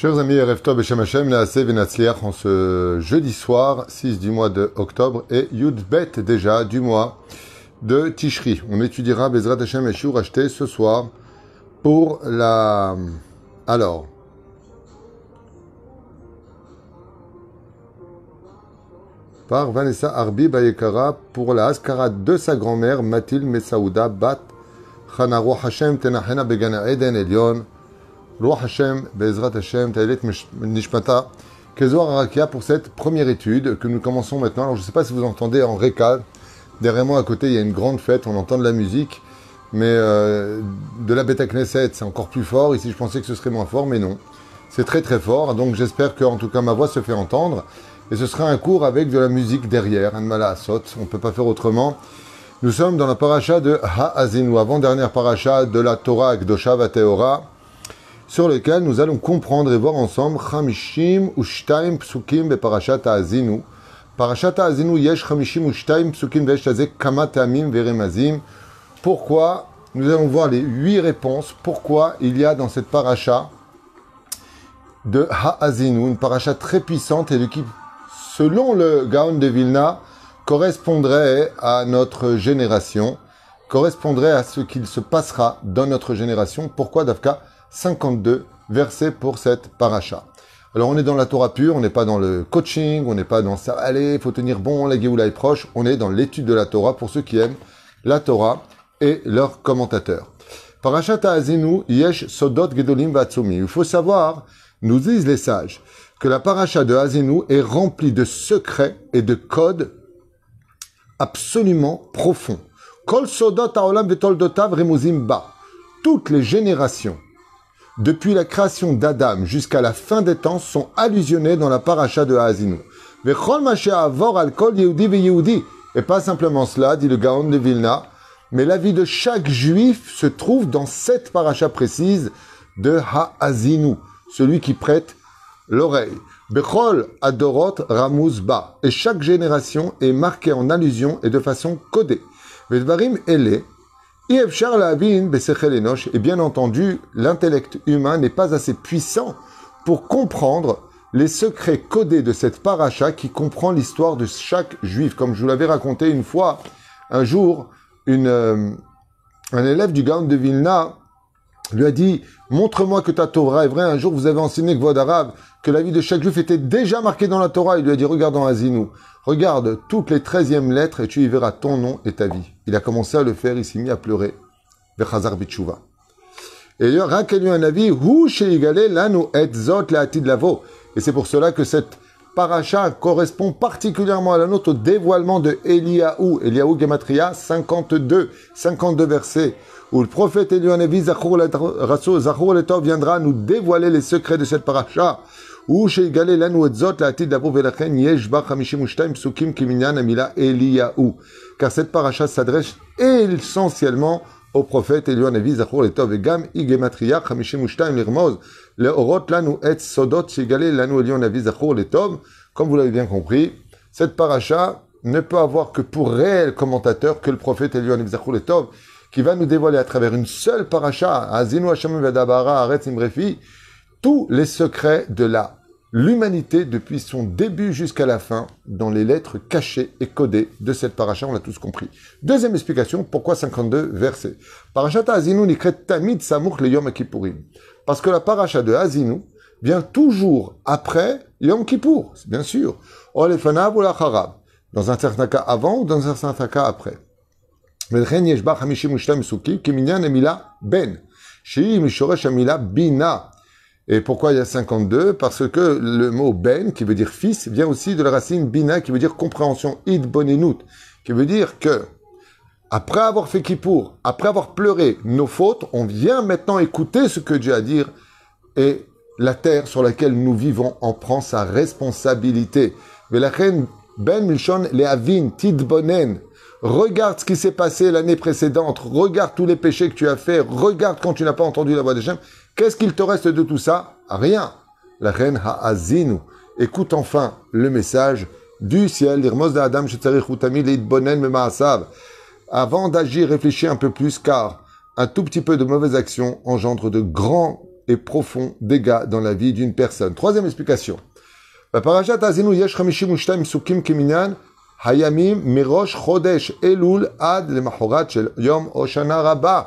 Chers amis, Erev et Shem Hashem, en ce jeudi soir, 6 du mois de octobre, et Yud Bet déjà du mois de Tishri. On étudiera Bezrat Hashem et Shur acheté ce soir pour la... Alors... Par Vanessa Arbi Bayekara pour la Askara de sa grand-mère Mathilde Mesaouda Bat Chanaro Hashem Tenachena Begana Eden Elion Roi Hashem, Bezrat Hashem, Taïlet Nishmata, Kezor Arakia pour cette première étude que nous commençons maintenant? Alors je ne sais pas si vous entendez en récal, derrière moi à côté il y a une grande fête, on entend de la musique, mais euh, de la Beta Knesset c'est encore plus fort. Ici je pensais que ce serait moins fort, mais non. C'est très très fort, donc j'espère que en tout cas ma voix se fait entendre. Et ce sera un cours avec de la musique derrière, un mala on ne peut pas faire autrement. Nous sommes dans la paracha de Ha'azinu, avant-dernière paracha de la Torah Gdosha Vateora sur lequel nous allons comprendre et voir ensemble Chamishim Ushtaim Psukim be Parashat Azinu. Parashat Azinu yesh Chamishim Ushtaim Psukim ve'eshtazek Kamat Amim Veremazim. Pourquoi Nous allons voir les huit réponses. Pourquoi il y a dans cette paracha de Ha'azinu, une paracha très puissante et qui, selon le Gaon de Vilna, correspondrait à notre génération, correspondrait à ce qu'il se passera dans notre génération. Pourquoi Dafka? 52 versets pour cette paracha. Alors on est dans la Torah pure, on n'est pas dans le coaching, on n'est pas dans ça, allez, faut tenir bon, la Géoula est proche, on est dans l'étude de la Torah pour ceux qui aiment la Torah et leurs commentateurs. Parashat Azinu Yesh Sodot Gedolim Vatsumi. Il faut savoir, nous disent les sages, que la paracha de Azinu est remplie de secrets et de codes absolument profonds. Kol Sodot Aolam Remuzim Ba. Toutes les générations depuis la création d'Adam jusqu'à la fin des temps, sont allusionnés dans la paracha de Haazinu. Et pas simplement cela, dit le Gaon de Vilna, mais la vie de chaque juif se trouve dans cette paracha précise de Haazinu, celui qui prête l'oreille. Bechol Adorot Ramuz Ba. Et chaque génération est marquée en allusion et de façon codée. Et bien entendu, l'intellect humain n'est pas assez puissant pour comprendre les secrets codés de cette paracha qui comprend l'histoire de chaque juif. Comme je vous l'avais raconté une fois, un jour, euh, un élève du Gaon de Vilna lui a dit Montre-moi que ta Torah est vraie. Un jour, vous avez enseigné que arabe que la vie de chaque juif était déjà marquée dans la Torah. Il lui a dit Regarde dans Azinou, regarde toutes les treizièmes lettres et tu y verras ton nom et ta vie. Il a commencé à le faire, il s'est mis à pleurer. Et il y aura un avis Et c'est pour cela que cette paracha correspond particulièrement à la note au dévoilement de Eliaou. Eliaou Gematria 52, 52 versets où le prophète Zachor Letov viendra nous dévoiler les secrets de cette paracha. Ou chez lanu etzot la atid d'abo velachen yesh ba 52 psukim kiminyan amila Eliyahu. Car cette paracha s'adresse essentiellement au prophète Eliyahu Navi Zachor Letov et Gam Igematria 52 lirmoz le orot lanu et sodot shigale lanu Eliyahu Navi Zachor Letov. Comme vous l'avez bien compris, cette paracha ne peut avoir que pour réel commentateur que le prophète Eliyahu Navi Zachor Letov qui va nous dévoiler à travers une seule paracha, Azinu Hashem Vedabara Aretz Imrefi, tous les secrets de la l'humanité depuis son début jusqu'à la fin dans les lettres cachées et codées de cette paracha, on l'a tous compris. Deuxième explication, pourquoi 52 versets? Parashat Azinu nikret tamid samuch le Yom Kippourim. Parce que la paracha de Azinu vient toujours après Yom Kippour, bien sûr. Olefanav ou Dans un certain cas avant ou dans un certain cas après. Ben. Bina. Et pourquoi il y a 52 Parce que le mot ben, qui veut dire fils, vient aussi de la racine bina, qui veut dire compréhension, id bonenut, qui veut dire que, après avoir fait Kippour, après avoir pleuré nos fautes, on vient maintenant écouter ce que Dieu a à dire, et la terre sur laquelle nous vivons en prend sa responsabilité. Ben Milchon Leavin, Tidbonen, Regarde ce qui s'est passé l'année précédente. Regarde tous les péchés que tu as fait. Regarde quand tu n'as pas entendu la voix de Shem. Qu'est-ce qu'il te reste de tout ça Rien. La reine Ha'azinu. Écoute enfin le message du ciel. Avant d'agir, réfléchis un peu plus car un tout petit peu de mauvaise action engendre de grands et profond dégât dans la vie d'une personne. Troisième explication. בפרשת האזינו יש 52 פסוקים כמניין הימים מראש חודש אלול עד למחרת של יום או שנה רבה.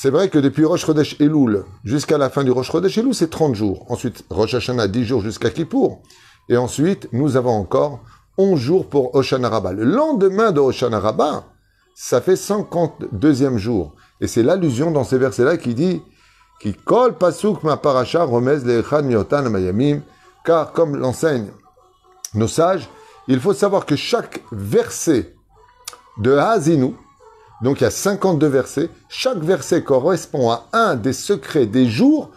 C'est vrai que depuis Rosh Chodesh Elul jusqu'à la fin du Rosh Chodesh Elul, c'est 30 jours. Ensuite, Rosh Hashanah, 10 jours jusqu'à Kippour. Et ensuite, nous avons encore 11 jours pour Oshana Rabbah. Le lendemain de Oshana Rabbah, ça fait 52e jour. Et c'est l'allusion dans ces versets-là qui dit qui pasuk ma miotan mayamim car comme l'enseignent nos sages, il faut savoir que chaque verset de Hazinu, donc il y a 52 versets, chaque verset correspond à un des secrets des jours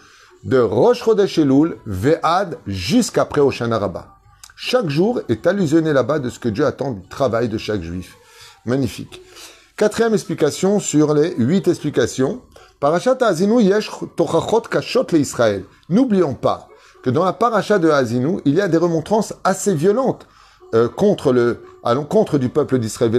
de Rosh Chodesh Elul, Ve'ad, jusqu'après Oshana. Chaque jour est allusionné là-bas de ce que Dieu attend du travail de chaque juif. Magnifique. Quatrième explication sur les huit explications. Parashat Azinu yesh tochachot kashot le Israël. N'oublions pas que dans la paracha de Azinu, il y a des remontrances assez violentes euh, contre le, à l'encontre du peuple d'Israël.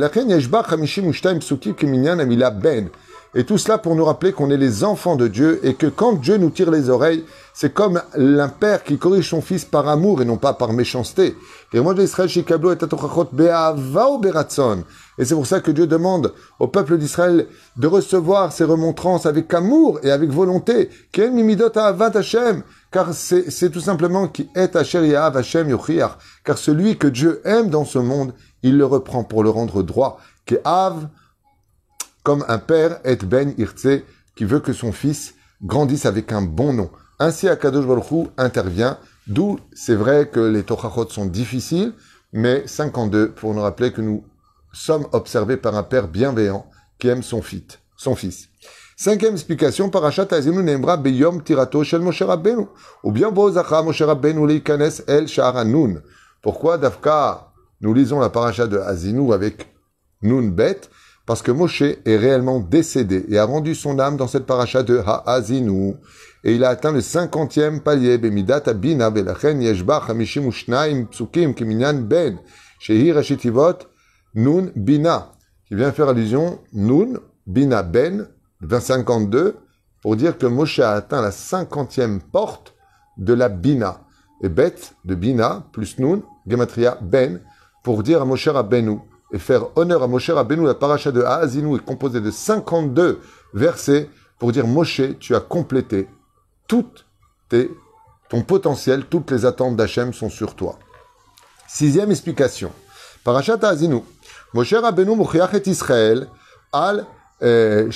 Et tout cela pour nous rappeler qu'on est les enfants de Dieu et que quand Dieu nous tire les oreilles, c'est comme un père qui corrige son fils par amour et non pas par méchanceté. Et c'est pour ça que Dieu demande au peuple d'Israël de recevoir ces remontrances avec amour et avec volonté. Car c'est tout simplement qui est Car celui que Dieu aime dans ce monde, il le reprend pour le rendre droit. Qui comme un père et ben irtse, qui veut que son fils grandisse avec un bon nom. Ainsi, Akadosh Baruch intervient, d'où c'est vrai que les Tochachot sont difficiles, mais 52 pour nous rappeler que nous sommes observés par un père bienveillant qui aime son fils. Son fils. Cinquième explication, Parashat Azinu Nembra Beyom Tirato Shel Moshe Rabbeinu. Ou bien Bozacha Moshe Rabbeinu Leikanes El Nun. Pourquoi Dafka, nous lisons la paracha de Azinu avec Nun Bet parce que Moshe est réellement décédé et a rendu son âme dans cette paracha de Ha'azinu. Et il a atteint le cinquantième palier, Bemidat Abina, Belachen Yeshba, Hamishim Ushnaim, Kiminyan Ben, Shehi Rashitivot, Nun Bina, qui vient faire allusion, Nun Bina Ben, 52, pour dire que Moshe a atteint la cinquantième porte de la Bina. Et Bet, de Bina, plus Nun, Gematria Ben, pour dire à Moshe Rabbeinu, et faire honneur à Moshe Rabbeinu, la paracha de Haazinu est composée de 52 versets pour dire Moshe, tu as complété toutes tes, ton potentiel, toutes les attentes d'Hachem sont sur toi. Sixième explication. Parachat Haazinu. Moshe Rabbeinu mochiach et Israël al euh,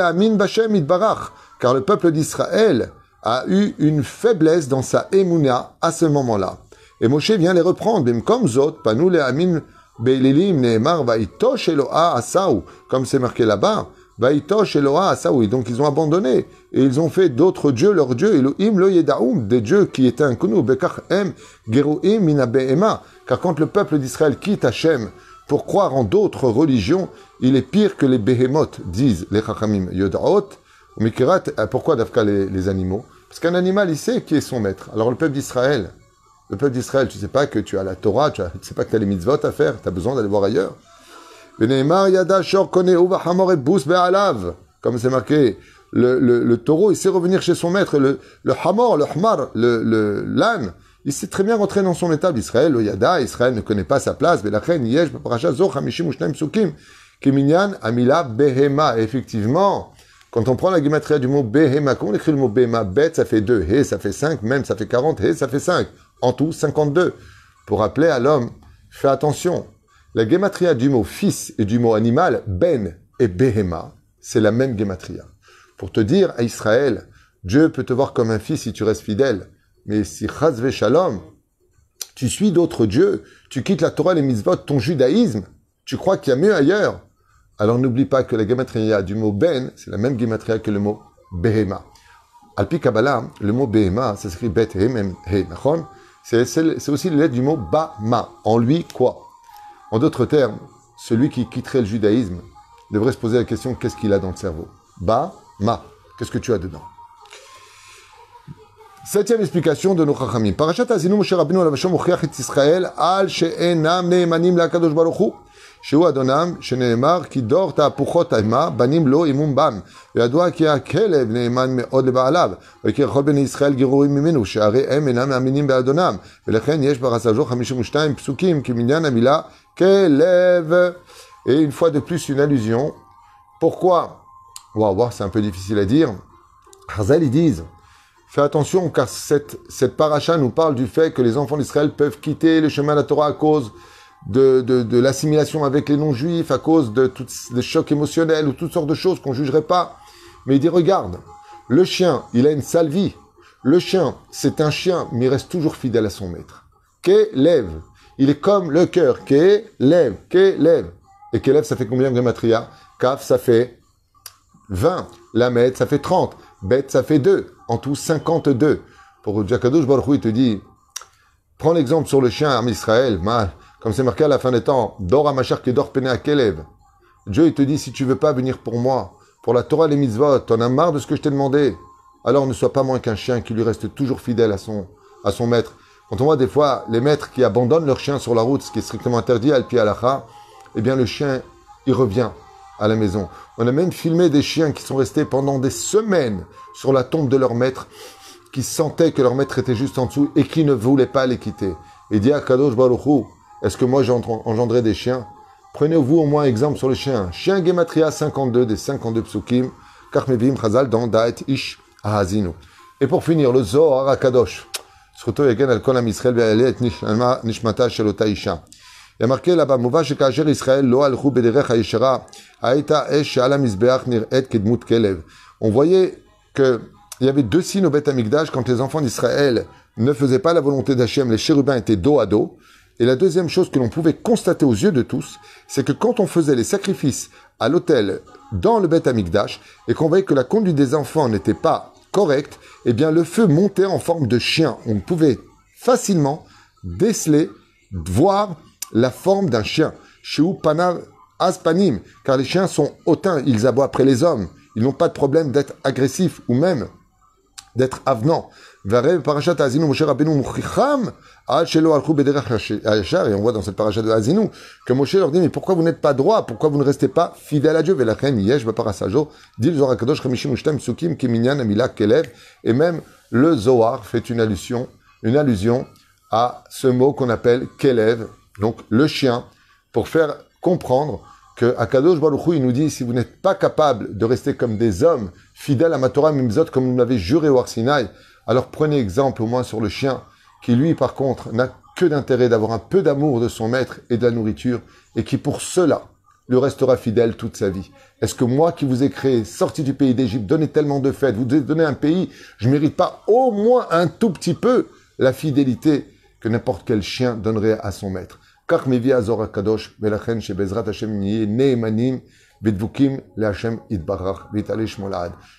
amin bashem itbarach. Car le peuple d'Israël a eu une faiblesse dans sa émouna à ce moment-là. Et Moshe vient les reprendre. Comme Zot, panou amin Comme c'est marqué là-bas. Vaitosh Eloa Asaou. Et donc ils ont abandonné. Et ils ont fait d'autres dieux, leurs dieux. Elohim lo yedaoum, des dieux qui étaient inconnus. Bekach em geruim mina. Car quand le peuple d'Israël quitte Hachem pour croire en d'autres religions, il est pire que les behemoths, disent les chachamim yodaot. Mikirat, pourquoi d'Afka les, les animaux? Parce qu'un animal, il sait qui est son maître. Alors le peuple d'Israël, le peuple d'Israël, tu sais pas que tu as la Torah, tu, ne sais pas que tu as les mitzvot à faire, tu as besoin d'aller voir ailleurs. Comme c'est marqué, le, le, le, taureau, il sait revenir chez son maître. Le, le hamor, le hmar, le l'âne, il sait très bien rentrer dans son étable. Israël, le yada, Israël ne connaît pas sa place. amila behema. Effectivement, quand on prend la guimatria du mot behema, comment on écrit le mot behema? Bet, ça fait 2, he, ça fait 5, même ça fait 40, he, ça fait 5 en tout 52, pour rappeler à l'homme, fais attention, la gematria du mot fils et du mot animal, ben et behema, c'est la même gematria. Pour te dire à Israël, Dieu peut te voir comme un fils si tu restes fidèle, mais si chazve shalom, tu suis d'autres dieux, tu quittes la Torah, les mitzvot, ton judaïsme, tu crois qu'il y a mieux ailleurs, alors n'oublie pas que la gematria du mot ben, c'est la même gematria que le mot behema. Alpi Kabbalah, le mot behema, ça s'écrit bet he, mem he, c'est aussi la lettre du mot Ba-ma. En lui, quoi? En d'autres termes, celui qui quitterait le judaïsme devrait se poser la question qu'est-ce qu'il a dans le cerveau? Ba-ma. Qu'est-ce que tu as dedans? Septième explication de nos. Parashat Azinu Moshe Rabbeinu et Israël al she'enam ne'emanim la'akadosh baruch שהוא אדונם, שנאמר, כי דור תהפוכות אימה, בנים לא אימום בם. וידוע כי הכלב נאמן מאוד לבעליו, וכי יכול בני ישראל גירורים ממנו, שהרי הם אינם מאמינים באדונם. ולכן יש ברסאז'ו 52 פסוקים, כמניין המילה כלב. Et une fois de plus, une allusion. Pourquoi Waouh, c'est un peu difficile à dire. Harzal, ils disent, fais attention car cette, cette paracha nous parle du fait que les enfants d'Israël peuvent quitter le chemin de la Torah à cause de, de, l'assimilation avec les non-juifs, à cause de tous les chocs émotionnels ou toutes sortes de choses qu'on ne jugerait pas. Mais il dit, regarde, le chien, il a une sale vie. Le chien, c'est un chien, mais il reste toujours fidèle à son maître. lève Il est comme le cœur. lève lève Et lève ça fait combien de Gematria Kaf, ça fait 20. Lamed, ça fait 30. Bet, ça fait 2. En tout, 52. Pour Jakadosh Baruch il te dit, prends l'exemple sur le chien arme Israël, mal. Comme c'est marqué à la fin des temps, Dor Amachar Kedor à Kelev. Dieu, il te dit, si tu veux pas venir pour moi, pour la Torah et les mitzvot, t'en as marre de ce que je t'ai demandé, alors ne sois pas moins qu'un chien qui lui reste toujours fidèle à son, à son maître. Quand on voit des fois les maîtres qui abandonnent leur chien sur la route, ce qui est strictement interdit à Alpi Alacha, eh bien le chien, il revient à la maison. On a même filmé des chiens qui sont restés pendant des semaines sur la tombe de leur maître, qui sentaient que leur maître était juste en dessous et qui ne voulaient pas les quitter. Et dit à Kadosh Baruchou, est-ce que moi j'ai engendré des chiens? Prenez-vous au moins exemple sur le chien. Chien Gematria 52 des 52 psukim, Karmevim Chazal dans Daet Ish Ahazinu. Et pour finir, le Zohar HaKadosh. Surtout Yegen al Kol Israël ve'alet nishmata shel ota isha. Il y a marqué là-bas, Mouva shekajer Israël lo alchu bederech ha'yeshara ha'eta esh she'ala mizbeach nir'et kedmut kelev. On voyait que il y avait deux signes au Beth quand les enfants d'Israël ne faisaient pas la volonté d'Hachem, les chérubins étaient dos à dos. Et la deuxième chose que l'on pouvait constater aux yeux de tous, c'est que quand on faisait les sacrifices à l'autel dans le Beth Amikdash et qu'on voyait que la conduite des enfants n'était pas correcte, eh bien le feu montait en forme de chien. On pouvait facilement déceler, voir la forme d'un chien. Chez Panav Aspanim, car les chiens sont hautains, ils aboient après les hommes. Ils n'ont pas de problème d'être agressifs ou même d'être avenants. Et on voit dans cette parachat de que Moshe leur dit, mais pourquoi vous n'êtes pas droit? Pourquoi vous ne restez pas fidèle à Dieu? Et même le Zohar fait une allusion, une allusion à ce mot qu'on appelle Kelev, donc le chien, pour faire comprendre que Akadosh Baruch il nous dit, si vous n'êtes pas capable de rester comme des hommes, fidèles à ma Torah comme vous l'avez juré au Arsinaï, alors prenez exemple au moins sur le chien, qui lui, par contre, n'a que d'intérêt d'avoir un peu d'amour de son maître et de la nourriture, et qui pour cela lui restera fidèle toute sa vie. Est-ce que moi qui vous ai créé, sorti du pays d'Égypte, donné tellement de fêtes, vous donné un pays, je mérite pas au moins un tout petit peu la fidélité que n'importe quel chien donnerait à son maître.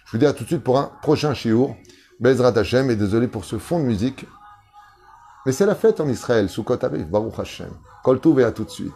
Je vous dis à tout de suite pour un prochain shiur. Bezrat Hashem, et désolé pour ce fond de musique. Mais c'est la fête en Israël, Sukkot arrive, Baruch Hashem. Kol et à tout de suite.